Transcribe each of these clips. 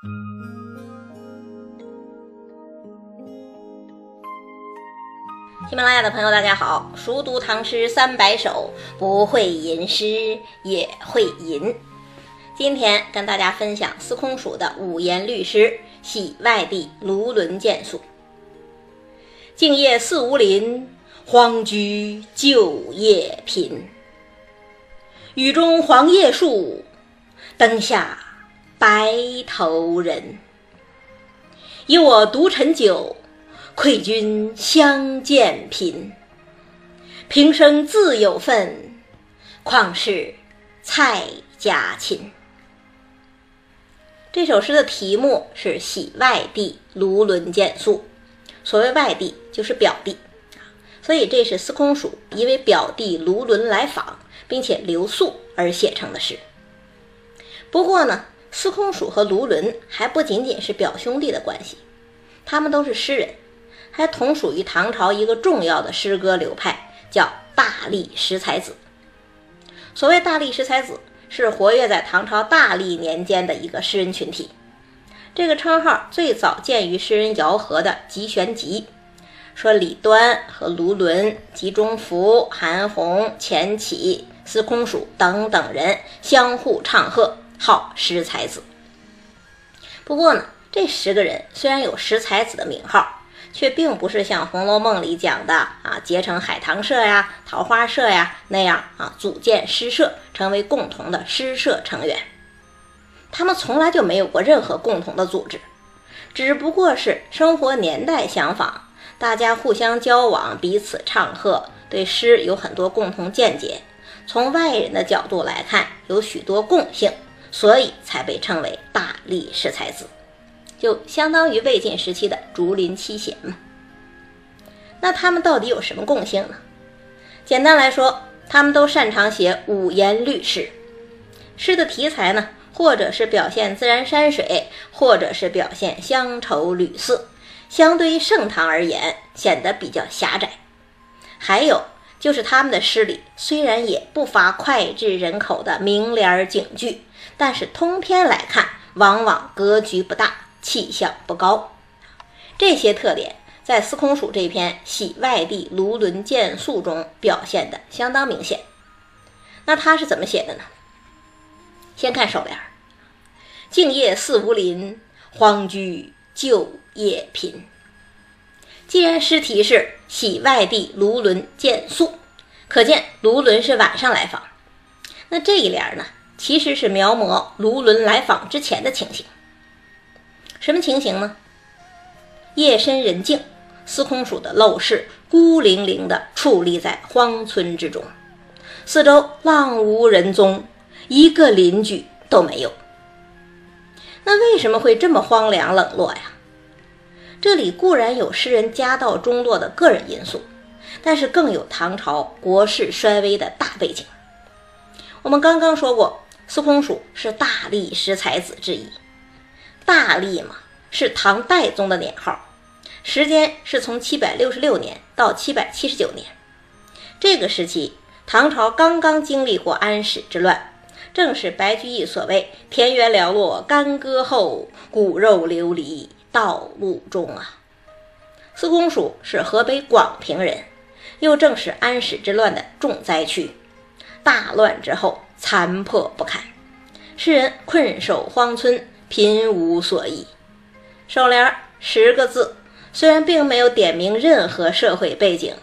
喜马拉雅的朋友，大家好！熟读唐诗三百首，不会吟诗也会吟。今天跟大家分享司空曙的五言律诗《喜外地卢纶见宿》。静夜思无邻，荒居旧业贫。雨中黄叶树，灯下白头人。以我独陈酒。愧君相见频，平生自有份，况是蔡家亲。这首诗的题目是《喜外弟卢纶见宿》，所谓外弟就是表弟，所以这是司空曙因为表弟卢纶来访，并且留宿而写成的诗。不过呢，司空曙和卢纶还不仅仅是表兄弟的关系，他们都是诗人。还同属于唐朝一个重要的诗歌流派，叫大历十才子。所谓大历十才子，是活跃在唐朝大历年间的一个诗人群体。这个称号最早见于诗人姚和的《集玄集》，说李端和卢纶、集中福、韩翃、钱起、司空曙等等人相互唱和，号石才子。不过呢，这十个人虽然有石才子的名号。却并不是像《红楼梦》里讲的啊，结成海棠社呀、桃花社呀那样啊，组建诗社，成为共同的诗社成员。他们从来就没有过任何共同的组织，只不过是生活年代相仿，大家互相交往，彼此唱和，对诗有很多共同见解。从外人的角度来看，有许多共性，所以才被称为大力士才子。就相当于魏晋时期的竹林七贤嘛。那他们到底有什么共性呢？简单来说，他们都擅长写五言律诗。诗的题材呢，或者是表现自然山水，或者是表现乡愁旅色，相对于盛唐而言，显得比较狭窄。还有就是他们的诗里虽然也不乏脍炙人口的名联儿警句，但是通篇来看，往往格局不大。气象不高，这些特点在司空曙这篇《喜外地卢纶见宿》中表现的相当明显。那他是怎么写的呢？先看首联：“静夜思无邻，荒居旧业贫。”既然诗题是《喜外地卢纶见宿》，可见卢纶是晚上来访。那这一联呢，其实是描摹卢纶来访之前的情形。什么情形呢？夜深人静，司空曙的陋室孤零零地矗立在荒村之中，四周浪无人踪，一个邻居都没有。那为什么会这么荒凉冷落呀？这里固然有诗人家道中落的个人因素，但是更有唐朝国势衰微的大背景。我们刚刚说过，司空曙是大历十才子之一。大历嘛，是唐代宗的年号，时间是从七百六十六年到七百七十九年。这个时期，唐朝刚刚经历过安史之乱，正是白居易所谓“田园寥落干戈后，骨肉流离道路中”啊。司空曙是河北广平人，又正是安史之乱的重灾区。大乱之后，残破不堪，诗人困守荒村。贫无所依，首联十个字，虽然并没有点明任何社会背景，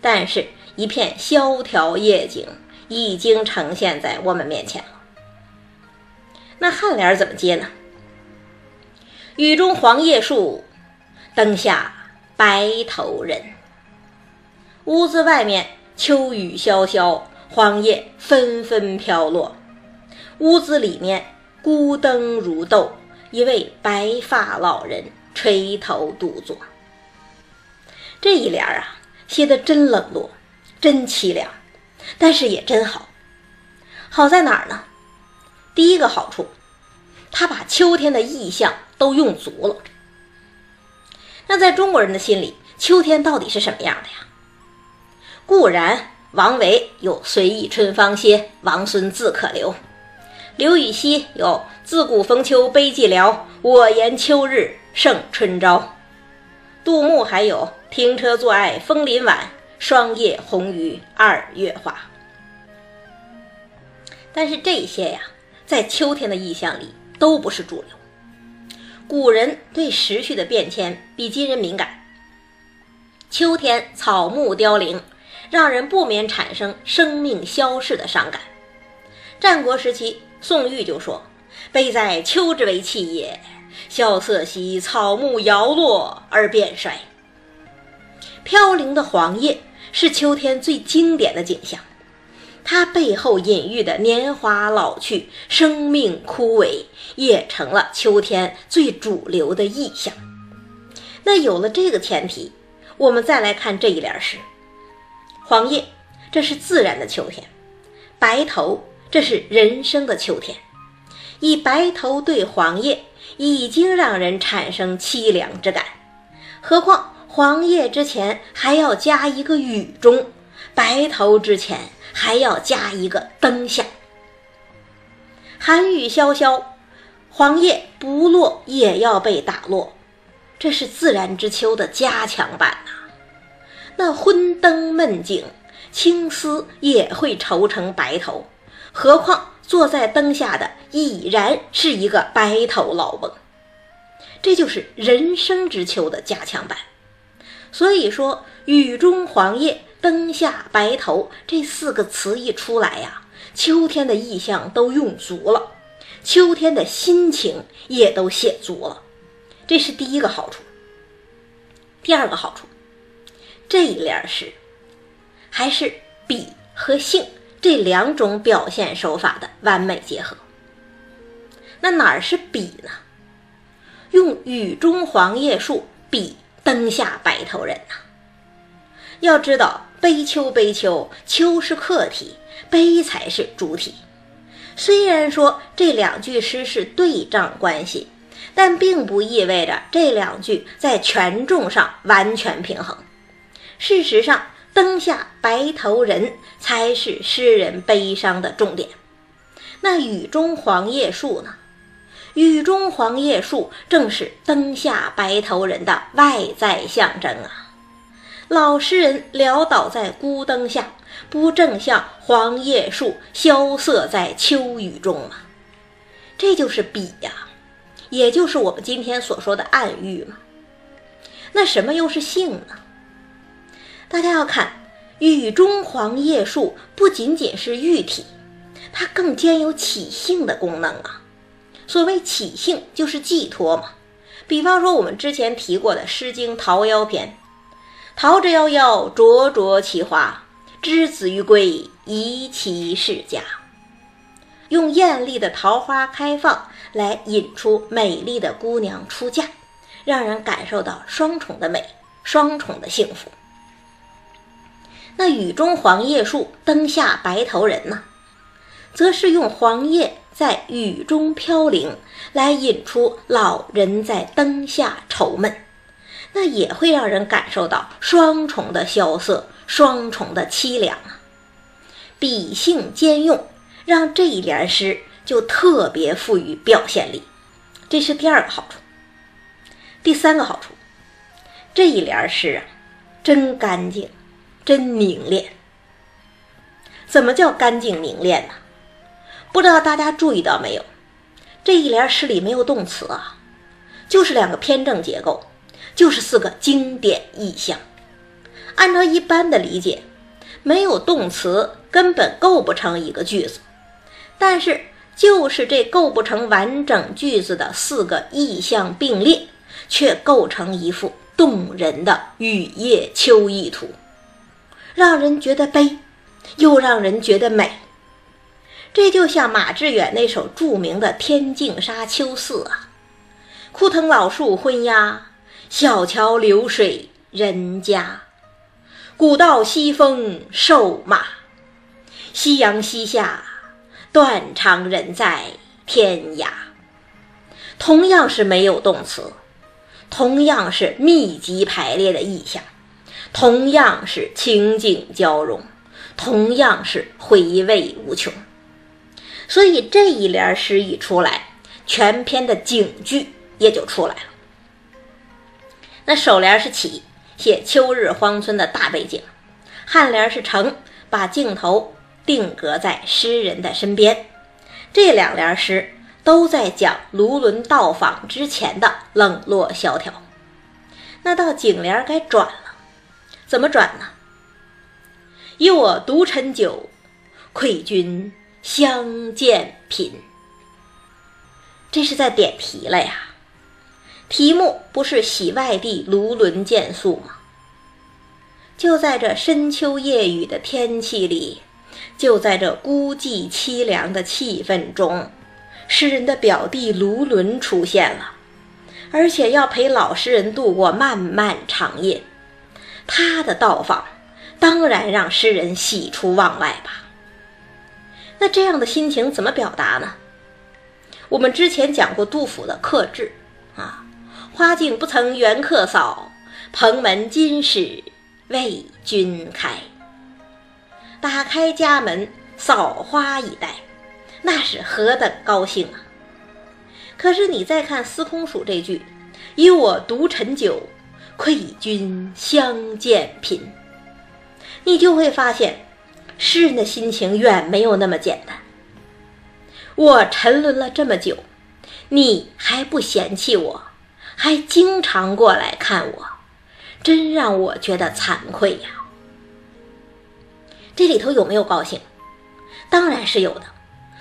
但是一片萧条夜景已经呈现在我们面前了。那颔联怎么接呢？雨中黄叶树，灯下白头人。屋子外面秋雨潇潇，黄叶纷纷飘落，屋子里面。孤灯如豆，一位白发老人垂头独坐。这一联啊，写的真冷落，真凄凉，但是也真好。好在哪儿呢？第一个好处，他把秋天的意象都用足了。那在中国人的心里，秋天到底是什么样的呀？固然王维有“随意春芳歇，王孙自可留”。刘禹锡有“自古逢秋悲寂寥，我言秋日胜春朝”。杜牧还有“停车坐爱枫林晚，霜叶红于二月花”。但是这些呀，在秋天的意象里都不是主流。古人对时序的变迁比今人敏感。秋天草木凋零，让人不免产生生命消逝的伤感。战国时期，宋玉就说：“悲哉，秋之为气也！萧瑟兮，草木摇落而变衰。”飘零的黄叶是秋天最经典的景象，它背后隐喻的年华老去、生命枯萎，也成了秋天最主流的意象。那有了这个前提。我们再来看这一联诗：黄叶，这是自然的秋天；白头，这是人生的秋天。以白头对黄叶，已经让人产生凄凉之感。何况黄叶之前还要加一个雨中，白头之前还要加一个灯下。寒雨潇潇，黄叶不落也要被打落。这是自然之秋的加强版呐。那昏灯闷景，青丝也会愁成白头，何况坐在灯下的已然是一个白头老翁。这就是人生之秋的加强版。所以说，雨中黄叶，灯下白头这四个词一出来呀，秋天的意象都用足了，秋天的心情也都写足了。这是第一个好处。第二个好处，这一联诗还是笔和性这两种表现手法的完美结合。那哪儿是笔呢？用雨中黄叶树比灯下白头人呐。要知道，悲秋悲秋，秋是客体，悲才是主体。虽然说这两句诗是对仗关系。但并不意味着这两句在权重上完全平衡。事实上，“灯下白头人”才是诗人悲伤的重点。那“雨中黄叶树”呢？“雨中黄叶树”正是灯下白头人的外在象征啊！老诗人潦倒在孤灯下，不正像黄叶树萧瑟在秋雨中吗？这就是比呀！也就是我们今天所说的暗喻嘛。那什么又是性呢？大家要看“雨中黄叶树”，不仅仅是喻体，它更兼有起兴的功能啊。所谓起兴，就是寄托嘛。比方说我们之前提过的《诗经·桃夭篇》：“桃之夭夭，灼灼其华。之子于归，宜其室家。”用艳丽的桃花开放来引出美丽的姑娘出嫁，让人感受到双重的美，双重的幸福。那雨中黄叶树，灯下白头人呢，则是用黄叶在雨中飘零，来引出老人在灯下愁闷，那也会让人感受到双重的萧瑟，双重的凄凉啊。笔性兼用。让这一联诗就特别富于表现力，这是第二个好处。第三个好处，这一联诗啊，真干净，真凝练。怎么叫干净凝练呢？不知道大家注意到没有？这一联诗里没有动词啊，就是两个偏正结构，就是四个经典意象。按照一般的理解，没有动词根本构不成一个句子。但是，就是这构不成完整句子的四个意象并列，却构成一幅动人的雨夜秋意图，让人觉得悲，又让人觉得美。这就像马致远那首著名的《天净沙·秋思》啊：“枯藤老树昏鸦，小桥流水人家。古道西风瘦马，夕阳西下。”断肠人在天涯。同样是没有动词，同样是密集排列的意象，同样是情景交融，同样是回味无穷。所以这一联诗一出来，全篇的警句也就出来了。那首联是起，写秋日荒村的大背景；颔联是成，把镜头定格在诗人的身边。这两联诗都在讲卢纶到访之前的冷落萧条。那到颈联该转了，怎么转呢？以我独陈酒，愧君相见频。这是在点题了呀。题目不是喜外地卢纶见宿吗？就在这深秋夜雨的天气里，就在这孤寂凄凉的气氛中，诗人的表弟卢纶出现了，而且要陪老诗人度过漫漫长夜。他的到访，当然让诗人喜出望外吧。那这样的心情怎么表达呢？我们之前讲过杜甫的克制啊。花径不曾缘客扫，蓬门今始为君开。打开家门扫花一待，那是何等高兴啊！可是你再看司空曙这句“以我独陈酒，愧君相见频”，你就会发现，诗人的心情远没有那么简单。我沉沦了这么久，你还不嫌弃我？还经常过来看我，真让我觉得惭愧呀。这里头有没有高兴？当然是有的。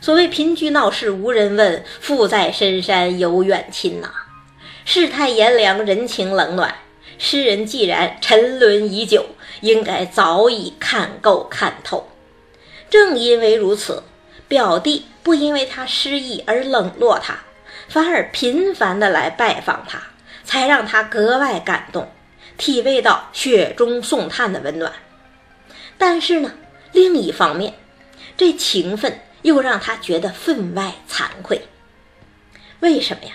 所谓贫居闹市无人问，富在深山有远亲呐。世态炎凉，人情冷暖，诗人既然沉沦已久，应该早已看够看透。正因为如此，表弟不因为他失意而冷落他。反而频繁的来拜访他，才让他格外感动，体味到雪中送炭的温暖。但是呢，另一方面，这情分又让他觉得分外惭愧。为什么呀？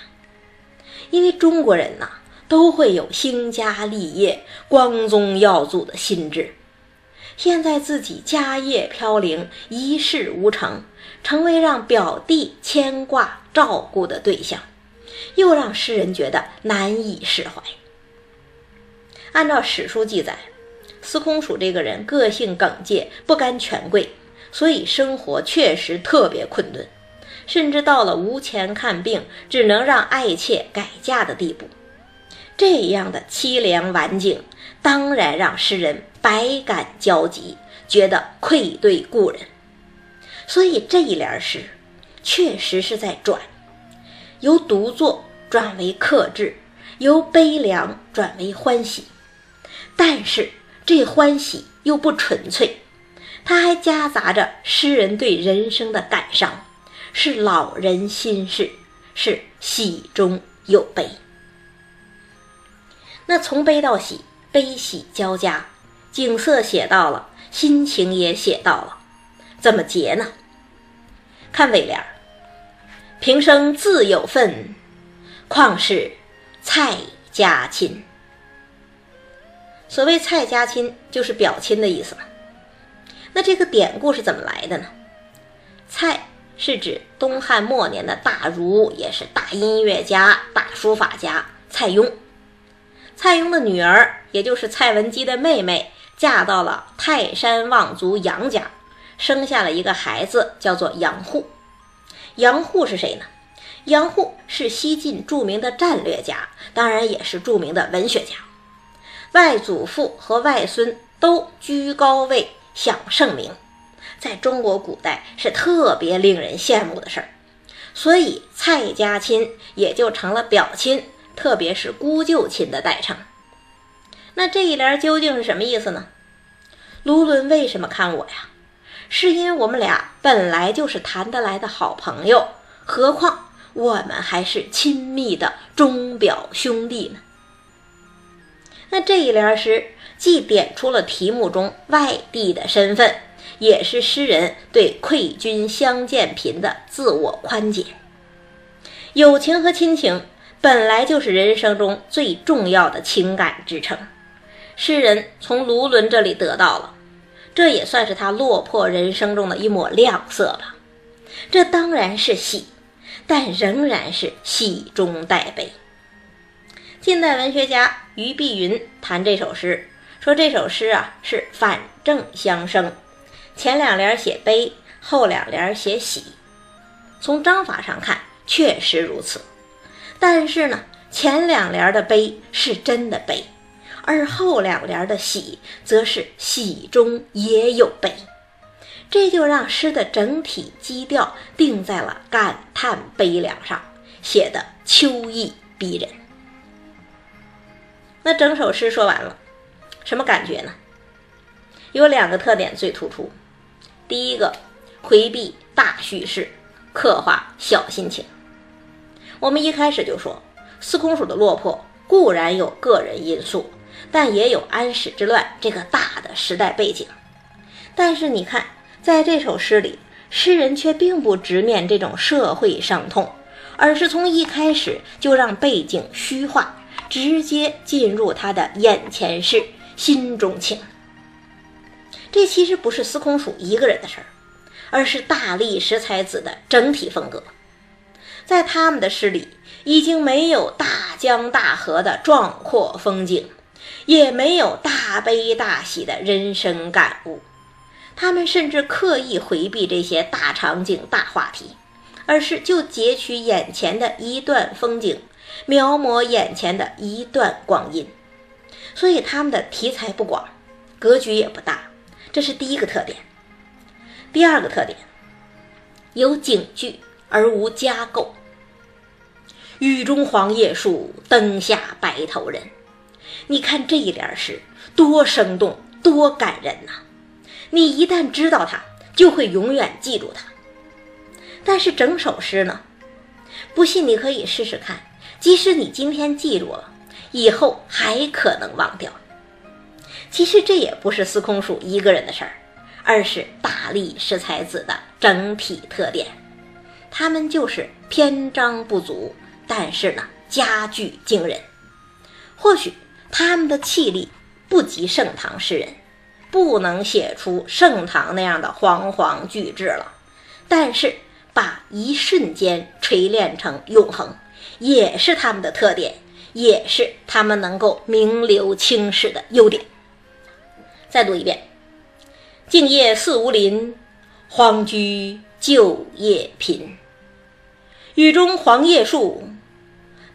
因为中国人呐，都会有兴家立业、光宗耀祖的心志。现在自己家业飘零，一事无成，成为让表弟牵挂照顾的对象，又让诗人觉得难以释怀。按照史书记载，司空曙这个人个性耿介，不甘权贵，所以生活确实特别困顿，甚至到了无钱看病，只能让爱妾改嫁的地步。这样的凄凉晚景，当然让诗人百感交集，觉得愧对故人。所以这一联诗，确实是在转，由独坐转为克制，由悲凉转为欢喜。但是这欢喜又不纯粹，它还夹杂着诗人对人生的感伤，是老人心事，是喜中有悲。那从悲到喜，悲喜交加，景色写到了，心情也写到了，怎么结呢？看尾联儿：“平生自有份，况是蔡家亲。”所谓蔡家亲，就是表亲的意思嘛。那这个典故是怎么来的呢？蔡是指东汉末年的大儒，也是大音乐家、大书法家蔡邕。蔡邕的女儿，也就是蔡文姬的妹妹，嫁到了泰山望族杨家，生下了一个孩子，叫做杨户。杨户是谁呢？杨户是西晋著名的战略家，当然也是著名的文学家。外祖父和外孙都居高位，享盛名，在中国古代是特别令人羡慕的事儿。所以蔡家亲也就成了表亲。特别是姑舅亲的代称，那这一联究竟是什么意思呢？卢纶为什么看我呀？是因为我们俩本来就是谈得来的好朋友，何况我们还是亲密的钟表兄弟呢？那这一联诗既点出了题目中外地的身份，也是诗人对愧君相见频的自我宽解。友情和亲情。本来就是人生中最重要的情感支撑，诗人从卢纶这里得到了，这也算是他落魄人生中的一抹亮色吧。这当然是喜，但仍然是喜中带悲。近代文学家于碧云谈这首诗，说这首诗啊是反正相生，前两联写悲，后两联写喜。从章法上看，确实如此。但是呢，前两联的悲是真的悲，而后两联的喜则是喜中也有悲，这就让诗的整体基调定在了感叹悲凉上，写的秋意逼人。那整首诗说完了，什么感觉呢？有两个特点最突出。第一个，回避大叙事，刻画小心情。我们一开始就说，司空曙的落魄固然有个人因素，但也有安史之乱这个大的时代背景。但是你看，在这首诗里，诗人却并不直面这种社会伤痛，而是从一开始就让背景虚化。直接进入他的眼前事、心中情。这其实不是司空曙一个人的事儿，而是大力十才子的整体风格。在他们的诗里，已经没有大江大河的壮阔风景，也没有大悲大喜的人生感悟。他们甚至刻意回避这些大场景、大话题，而是就截取眼前的一段风景。描摹眼前的一段光阴，所以他们的题材不广，格局也不大，这是第一个特点。第二个特点，有景句而无加构。雨中黄叶树，灯下白头人。你看这一联诗多生动，多感人呐！你一旦知道它，就会永远记住它。但是整首诗呢？不信你可以试试看。即使你今天记住了，以后还可能忘掉。其实这也不是司空曙一个人的事儿，而是大力士才子的整体特点。他们就是篇章不足，但是呢，佳句惊人。或许他们的气力不及盛唐诗人，不能写出盛唐那样的煌煌巨制了，但是把一瞬间锤炼成永恒。也是他们的特点，也是他们能够名留青史的优点。再读一遍：“静夜思无邻，荒居旧业贫。雨中黄叶树，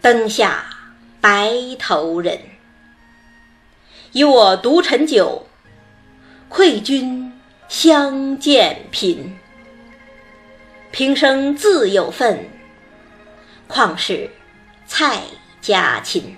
灯下白头人。以我独陈酒，愧君相见频。平生自有份。”况是蔡家亲。